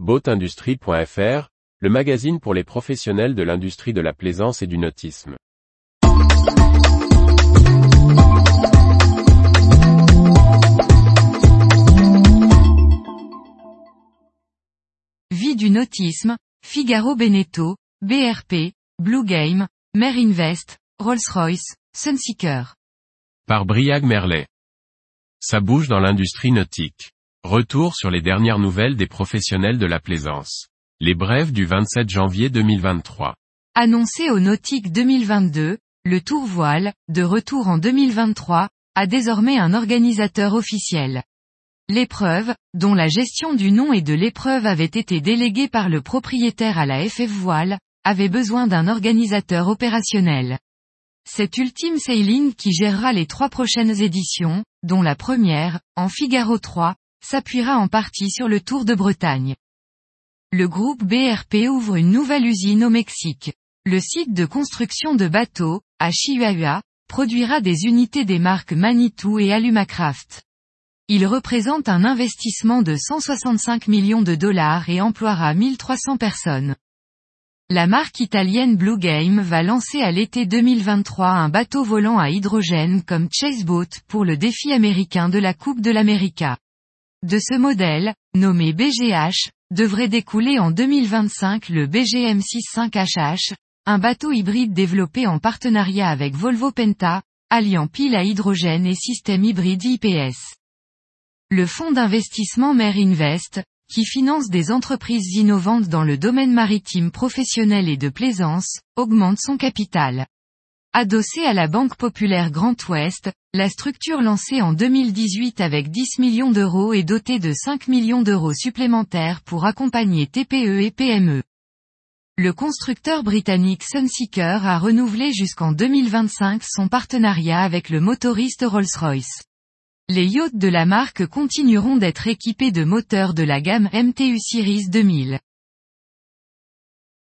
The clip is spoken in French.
Boatindustrie.fr, le magazine pour les professionnels de l'industrie de la plaisance et du nautisme. Vie du nautisme, Figaro Beneteau, BRP, Blue Game, Invest, Rolls-Royce, Sunseeker. Par Briag Merlet. Ça bouge dans l'industrie nautique. Retour sur les dernières nouvelles des professionnels de la plaisance. Les brèves du 27 janvier 2023. Annoncé au Nautique 2022, le Tour Voile, de retour en 2023, a désormais un organisateur officiel. L'épreuve, dont la gestion du nom et de l'épreuve avait été déléguée par le propriétaire à la FF Voile, avait besoin d'un organisateur opérationnel. C'est Ultime Sailing qui gérera les trois prochaines éditions, dont la première, en Figaro 3, s'appuiera en partie sur le Tour de Bretagne. Le groupe BRP ouvre une nouvelle usine au Mexique. Le site de construction de bateaux, à Chihuahua, produira des unités des marques Manitou et Alumacraft. Il représente un investissement de 165 millions de dollars et emploiera 1300 personnes. La marque italienne Blue Game va lancer à l'été 2023 un bateau volant à hydrogène comme Chaseboat pour le défi américain de la Coupe de l'América. De ce modèle, nommé BGH, devrait découler en 2025 le BGM 65HH, un bateau hybride développé en partenariat avec Volvo Penta, alliant pile à hydrogène et système hybride IPS. Le fonds d'investissement Mer Invest, qui finance des entreprises innovantes dans le domaine maritime professionnel et de plaisance, augmente son capital. Adossé à la Banque Populaire Grand Ouest, la structure lancée en 2018 avec 10 millions d'euros est dotée de 5 millions d'euros supplémentaires pour accompagner TPE et PME. Le constructeur britannique Sunseeker a renouvelé jusqu'en 2025 son partenariat avec le motoriste Rolls-Royce. Les yachts de la marque continueront d'être équipés de moteurs de la gamme MTU Series 2000.